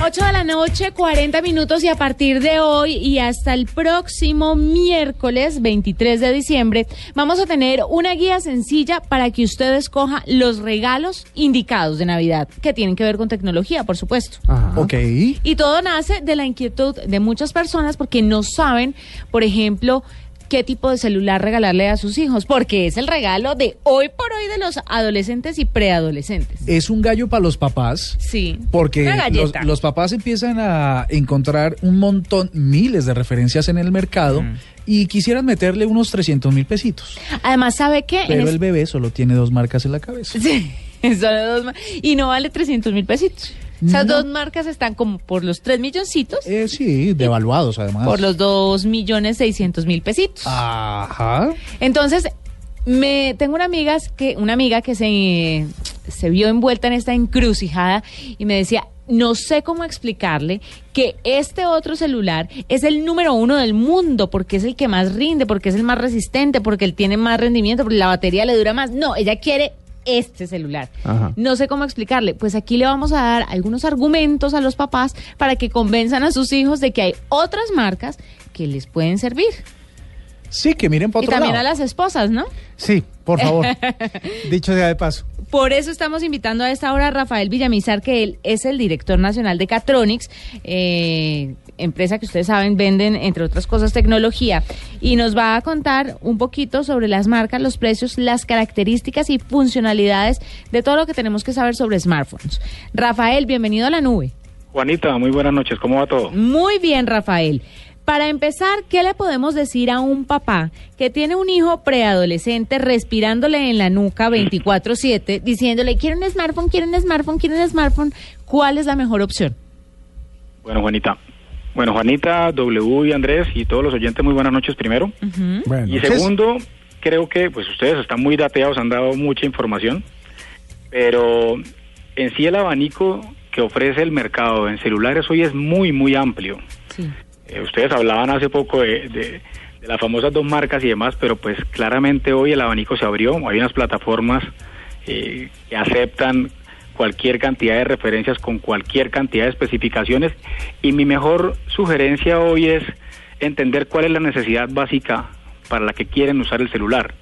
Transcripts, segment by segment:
8 de la noche, 40 minutos y a partir de hoy y hasta el próximo miércoles 23 de diciembre vamos a tener una guía sencilla para que usted escoja los regalos indicados de Navidad, que tienen que ver con tecnología, por supuesto. Ok. Y todo nace de la inquietud de muchas personas porque no saben, por ejemplo, qué tipo de celular regalarle a sus hijos, porque es el regalo de hoy por hoy de los adolescentes y preadolescentes. Es un gallo para los papás. Sí. Porque Una los, los papás empiezan a encontrar un montón, miles de referencias en el mercado y quisieran meterle unos 300 mil pesitos. Además, ¿sabe qué? Pero es- el bebé solo tiene dos marcas en la cabeza. Sí, solo dos y no vale 300 mil pesitos. Esas No. dos marcas están como por los 3 milloncitos, Eh, sí, devaluados además. por los 2 millones 600 mil pesitos. Ajá. Entonces, me tengo una amiga que, una amiga que se, se vio envuelta en esta encrucijada y me decía, no sé cómo explicarle que este otro celular es el número uno del mundo porque es el que más rinde, porque es el más resistente, porque él tiene más rendimiento, porque la batería le dura más. No, ella quiere este celular. Ajá. No sé cómo explicarle. Pues aquí le vamos a dar algunos argumentos a los papás para que convenzan a sus hijos de que hay otras marcas que les pueden servir. Sí, que miren para Y otro también lado. a las esposas, ¿no? Sí, por favor. Dicho sea de paso. Por eso estamos invitando a esta hora a Rafael Villamizar, que él es el director nacional de Catronics, eh, empresa que ustedes saben venden, entre otras cosas, tecnología. Y nos va a contar un poquito sobre las marcas, los precios, las características y funcionalidades de todo lo que tenemos que saber sobre smartphones. Rafael, bienvenido a la nube. Juanita, muy buenas noches, ¿cómo va todo? Muy bien, Rafael. Para empezar, ¿qué le podemos decir a un papá que tiene un hijo preadolescente respirándole en la nuca 24/7, diciéndole, quiero un smartphone, quiero un smartphone, quiero un smartphone? ¿Cuál es la mejor opción? Bueno, Juanita. Bueno, Juanita, W y Andrés y todos los oyentes, muy buenas noches primero. Bueno, Y segundo, creo que pues ustedes están muy dateados, han dado mucha información, pero en sí el abanico que ofrece el mercado en celulares hoy es muy, muy amplio. Sí. Eh, ustedes hablaban hace poco de, de- de las famosas dos marcas y demás, pero pues claramente hoy el abanico se abrió. Hay unas plataformas eh, que aceptan cualquier cantidad de referencias con cualquier cantidad de especificaciones y mi mejor sugerencia hoy es entender cuál es la necesidad básica para la que quieren usar el celular.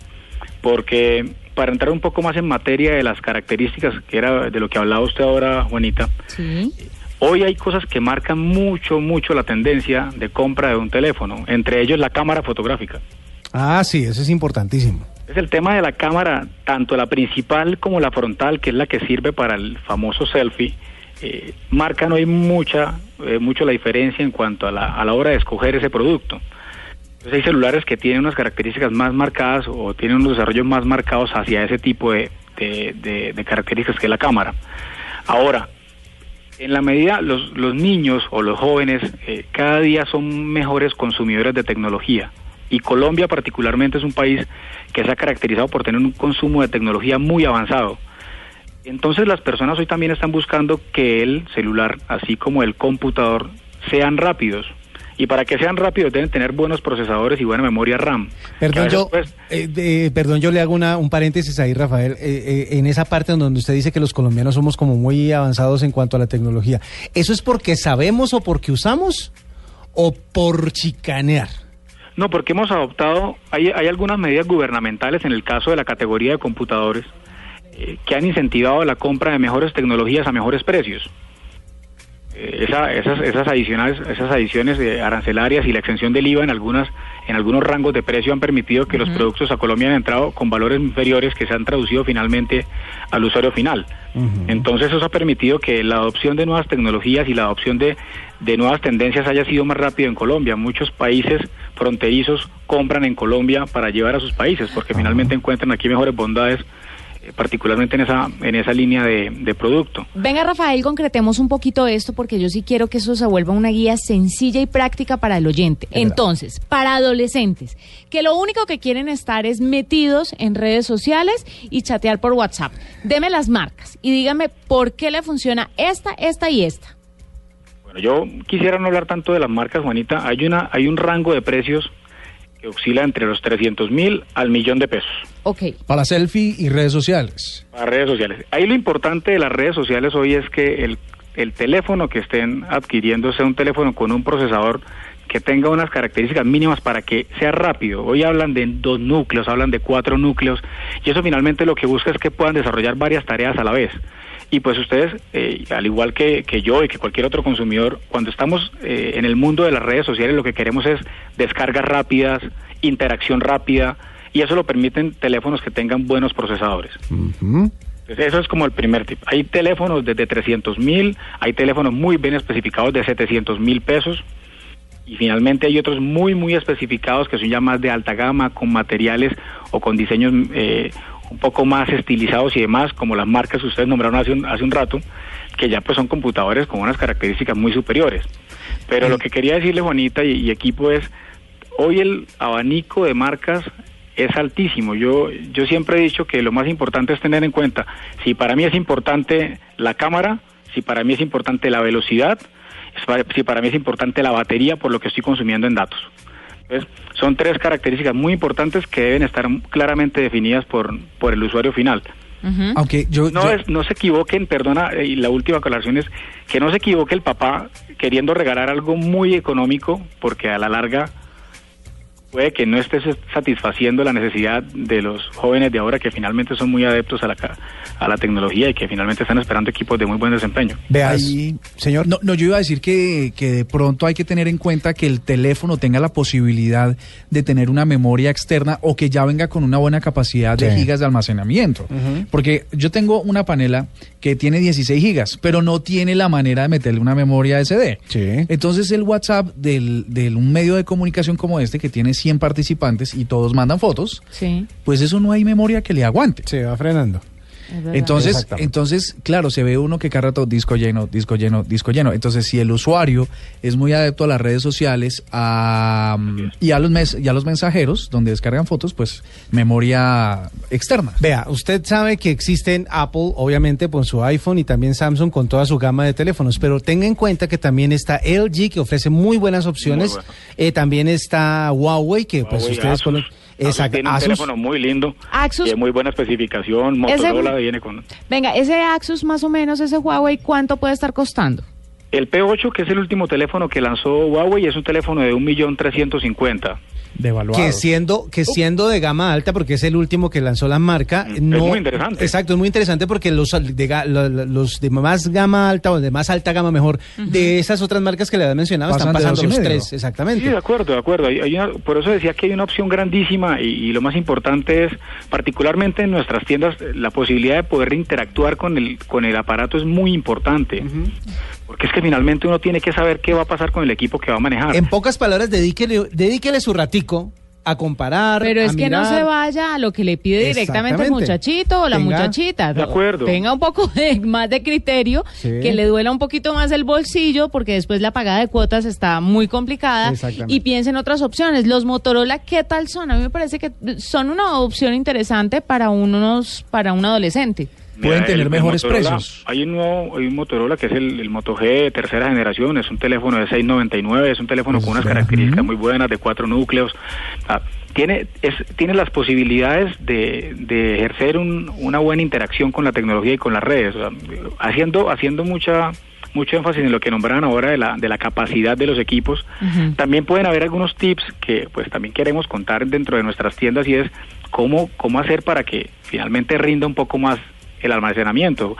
Porque para entrar un poco más en materia de las características, que era de lo que hablaba usted ahora, Juanita, Sí. Hoy hay cosas que marcan mucho, mucho la tendencia de compra de un teléfono, entre ellos la cámara fotográfica. Ah, sí, eso es importantísimo. Es el tema de la cámara, tanto la principal como la frontal, que es la que sirve para el famoso selfie, eh, marcan hoy mucha, eh, mucho la diferencia en cuanto a la, a la hora de escoger ese producto. Entonces hay celulares que tienen unas características más marcadas o tienen unos desarrollos más marcados hacia ese tipo de, características que la cámara. Ahora, en la medida los, los niños o los jóvenes eh, cada día son mejores consumidores de tecnología y Colombia particularmente es un país que se ha caracterizado por tener un consumo de tecnología muy avanzado. Entonces las personas hoy también están buscando que el celular, así como el computador, sean rápidos. Y para que sean rápidos deben tener buenos procesadores y buena memoria RAM. Perdón, yo, pues, eh, perdón, yo le hago una, un paréntesis ahí, Rafael, eh, eh, en esa parte donde usted dice que los colombianos somos como muy avanzados en cuanto a la tecnología. ¿Eso es porque sabemos o porque usamos o por chicanear? No, porque hemos adoptado, hay, hay algunas medidas gubernamentales en el caso de la categoría de computadores eh, que han incentivado la compra de mejores tecnologías a mejores precios. Esa- esas, esas adicionales, esas adiciones de arancelarias y la exención del IVA en algunas, en algunos rangos de precio han permitido que los productos a Colombia han entrado con valores inferiores que se han traducido finalmente al usuario final. Entonces eso ha permitido que la adopción de nuevas tecnologías y la adopción de, de nuevas tendencias haya sido más rápido en Colombia. Muchos países fronterizos compran en Colombia para llevar a sus países porque finalmente encuentran aquí mejores bondades particularmente en esa, en esa línea de, de producto. Venga, Rafael, concretemos un poquito esto porque yo sí quiero que eso se vuelva una guía sencilla y práctica para el oyente. Entonces, para adolescentes, que lo único que quieren estar es metidos en redes sociales y chatear por WhatsApp. Deme las marcas y dígame por qué le funciona esta, esta y esta. Bueno, yo quisiera no hablar tanto de las marcas, Juanita. Hay, una, hay un rango de precios que oscila entre los 300 mil al millón de pesos Ok. Para selfie y redes sociales. para redes sociales. Ahí lo importante de las redes sociales hoy es que el, el teléfono que estén adquiriendo sea un teléfono con un procesador que tenga unas características mínimas para que sea rápido. Hoy hablan de dos núcleos, hablan de cuatro núcleos, y eso finalmente lo que busca es que puedan desarrollar varias tareas a la vez. Y pues ustedes, eh, al igual que, que yo y que cualquier otro consumidor, cuando estamos eh, en el mundo de las redes sociales, lo que queremos es descargas rápidas, interacción rápida, y eso lo permiten teléfonos que tengan buenos procesadores. Entonces, eso es como el primer tip. Hay teléfonos desde 300 mil, hay teléfonos muy bien especificados de 700 mil pesos, y finalmente hay otros muy, muy especificados que son ya más de alta gama, con materiales o con diseños eh, un poco más estilizados y demás, como las marcas que ustedes nombraron hace un, hace un rato, que ya pues son computadores con unas características muy superiores. Pero lo que quería decirle, Juanita y, y equipo, es, hoy el abanico de marcas es altísimo. Yo, yo siempre he dicho que lo más importante es tener en cuenta, si para mí es importante la cámara, si para mí es importante la velocidad, si para mí es importante la batería por lo que estoy consumiendo en datos. Entonces, son tres características muy importantes que deben estar claramente definidas por, por el usuario final. Ujú. Aunque yo, No, yo- es, no se equivoquen, perdona, y la última aclaración es que no se equivoque el papá queriendo regalar algo muy económico, porque a la larga puede que no estés satisfaciendo la necesidad de los jóvenes de ahora que finalmente son muy adeptos a la, a la tecnología y que finalmente están esperando equipos de muy buen desempeño. Vea, Ahí- señor. No, no, yo iba a decir que, que de pronto hay que tener en cuenta que el teléfono tenga la posibilidad de tener una memoria externa o que ya venga con una buena capacidad de Sí. gigas de almacenamiento. Porque yo tengo una panela que tiene 16 gigas, pero no tiene la manera de meterle una memoria SD. Sí. Entonces el WhatsApp del, del un medio de comunicación como este, que tiene 100 participantes y todos mandan fotos, Sí. pues eso no hay memoria que le aguante. Se va frenando. Entonces, entonces, claro, se ve uno que cada rato disco lleno, disco lleno, disco lleno. Entonces, si el usuario es muy adepto a las redes sociales a, y, a los mes, y a los mensajeros, donde descargan fotos, pues memoria externa. Vea, usted sabe que existen Apple, obviamente, con su iPhone y también Samsung con toda su gama de teléfonos, pero tenga en cuenta que también está LG, que ofrece muy buenas opciones. Muy bueno. Eh, también está Huawei, que pues ustedes Asus. Exacto, tiene un Asus. teléfono muy lindo, y de muy buena especificación, Motorola viene con... Venga, ese Axus más o menos, ese Huawei, ¿cuánto puede estar costando? El P8, que es el último teléfono que lanzó Huawei, es un teléfono de 1.350.000. Devaluado. Que siendo, que siendo de gama alta, porque es el último que lanzó la marca, es no. muy interesante. Exacto, es muy interesante porque los de, los de más gama alta o de más alta gama mejor, de esas otras marcas que le había mencionado, Pasan están de pasando los medio. tres, exactamente. Sí, de acuerdo, de acuerdo. Hay- hay una- por eso decía que hay una opción grandísima y, y lo más importante es, particularmente en nuestras tiendas, la posibilidad de poder interactuar con el, con el aparato es muy importante. Porque es que finalmente uno tiene que saber qué va a pasar con el equipo que va a manejar. En pocas palabras, dedíquele, dedíquele su ratico a comparar. Pero a es que no se vaya a lo que le pide directamente el muchachito o la Tenga- muchachita. De acuerdo. Tenga un poco de, más de criterio, Sí. que le duela un poquito más el bolsillo, porque después la pagada de cuotas está muy complicada. Exactamente. Y piense en otras opciones. Los Motorola, ¿qué tal son? A mí me parece que son una opción interesante para unos, para un adolescente. Pueden tener el mejores Motorola- precios. Hay un nuevo, hay un Motorola que es el, el Moto G de tercera generación, es un teléfono de 699, es un teléfono con unas características muy buenas de cuatro núcleos. Ah, tiene, es, tiene las posibilidades de, de ejercer un- una buena interacción con la tecnología y con las redes, o sea, haciendo, haciendo mucha mucho énfasis en lo que nombraron ahora de la, de la capacidad de los equipos. También pueden haber algunos tips que pues también queremos contar dentro de nuestras tiendas y es cómo, cómo hacer para que finalmente rinda un poco más el almacenamiento.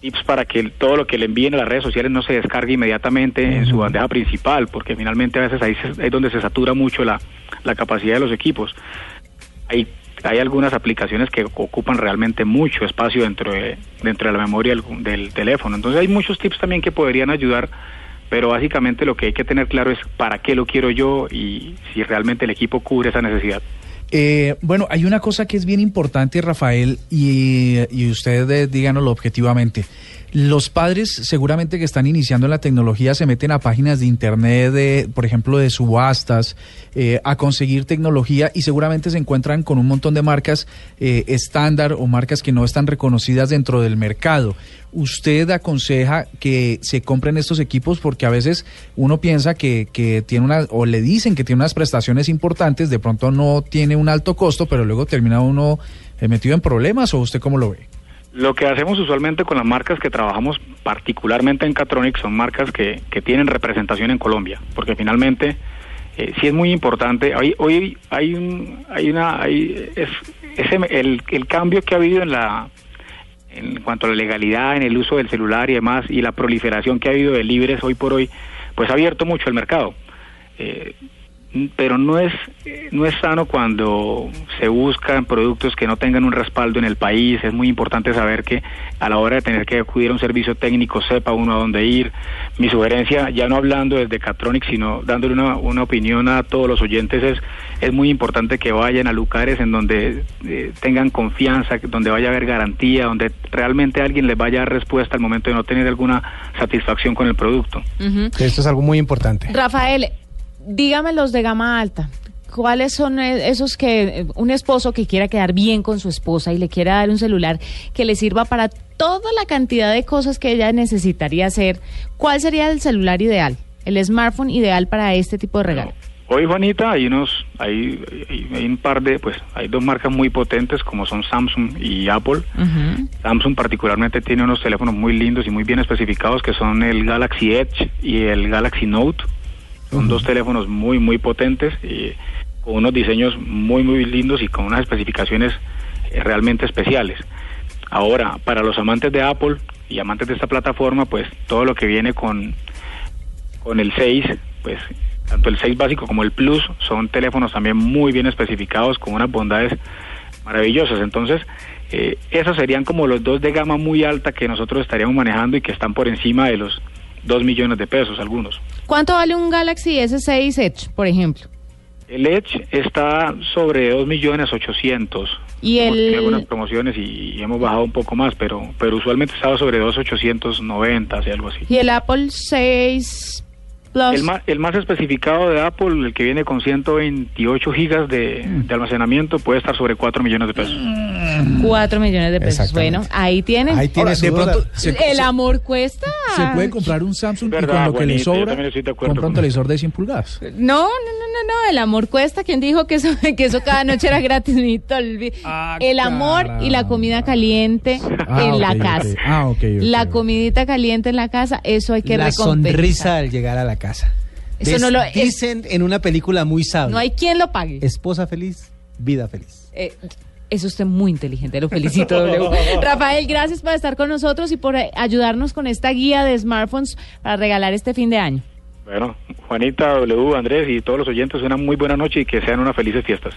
Tips para que todo lo que le envíen a las redes sociales no se descargue inmediatamente en su bandeja principal, porque finalmente a veces ahí es donde se satura mucho la, la capacidad de los equipos. Hay, hay algunas aplicaciones que ocupan realmente mucho espacio dentro de, dentro de la memoria del, del teléfono. Entonces hay muchos tips también que podrían ayudar, pero básicamente lo que hay que tener claro es para qué lo quiero yo y si realmente el equipo cubre esa necesidad. Eh, bueno, hay una cosa que es bien importante, Rafael, y, y usted eh, díganoslo objetivamente. Los padres seguramente que están iniciando en la tecnología se meten a páginas de internet, de, por ejemplo, de subastas, eh, a conseguir tecnología y seguramente se encuentran con un montón de marcas eh, estándar o marcas que no están reconocidas dentro del mercado. ¿Usted aconseja que se compren estos equipos porque a veces uno piensa que, que tiene una, o le dicen que tiene unas prestaciones importantes, de pronto no tiene un alto costo, pero luego termina uno eh, metido en problemas o usted cómo lo ve? Lo que hacemos usualmente con las marcas que trabajamos, particularmente en Catronic, son marcas que, que tienen representación en Colombia, porque finalmente eh, sí es muy importante. Hoy, hoy hay un, hay una, hay, es, ese, el, el cambio que ha habido en la, en cuanto a la legalidad, en el uso del celular y demás, y la proliferación que ha habido de libres hoy por hoy, pues ha abierto mucho el mercado. Eh, pero no es no es sano cuando se buscan productos que no tengan un respaldo en el país. Es muy importante saber que a la hora de tener que acudir a un servicio técnico sepa uno a dónde ir. Mi sugerencia, ya no hablando desde Catronic, sino dándole una, una opinión a todos los oyentes, es, es muy importante que vayan a lugares en donde eh, tengan confianza, donde vaya a haber garantía, donde realmente alguien les vaya a dar respuesta al momento de no tener alguna satisfacción con el producto. Esto es algo muy importante. Rafael, dígame los de gama alta. ¿Cuáles son eh, esos que un esposo que quiera quedar bien con su esposa y le quiera dar un celular que le sirva para toda la cantidad de cosas que ella necesitaría hacer? ¿Cuál sería el celular ideal, el smartphone ideal para este tipo de regalo? Hoy, Juanita, hay unos, hay, hay, hay un par de, pues, hay dos marcas muy potentes como son Samsung y Apple. Samsung particularmente tiene unos teléfonos muy lindos y muy bien especificados que son el Galaxy Edge y el Galaxy Note. Son dos teléfonos muy, muy potentes y con unos diseños muy, muy lindos y con unas especificaciones eh, realmente especiales. Ahora, para los amantes de Apple y amantes de esta plataforma, pues todo lo que viene con, con el 6, pues tanto el 6 básico como el Plus son teléfonos también muy bien especificados con unas bondades maravillosas. Entonces, eh, esos serían como los dos de gama muy alta que nosotros estaríamos manejando y que están por encima de los 2 millones de pesos algunos. ¿Cuánto vale un Galaxy S6 Edge, por ejemplo? El Edge está sobre 2 millones 800. Y Hemos el- algunas promociones y, y hemos bajado un poco más, pero pero usualmente estaba sobre 2.890, así algo así. ¿Y el Apple 6 Plus? El más, el más especificado de Apple, el que viene con 128 gigas de, de almacenamiento, puede estar sobre 4 millones de pesos. 4 millones de pesos. Bueno, ahí tienen. Ahí tiene Ahora, su de dólar. pronto se, el se- amor cuesta. se puede comprar un Samsung y Verdad, con lo que le sobra compra un con- televisor de 100 pulgadas. No, no, no, no, no, el amor cuesta. ¿Quién dijo que eso, que eso cada noche era gratis? Ah, el amor y la comida caliente Ah, en la casa. Ah, ok, ok, La comidita caliente en la casa, eso hay que la recompensar. sonrisa al llegar a la casa. Eso Des- no lo- es- dicen en una película muy sabia. No hay quien lo pague. Esposa feliz, vida feliz. Eh, es usted muy inteligente, lo felicito. W. Rafael, gracias por estar con nosotros y por eh, ayudarnos con esta guía de smartphones para regalar este fin de año. Bueno, Juanita, W, Andrés y todos los oyentes, una muy buena noche y que sean unas felices fiestas.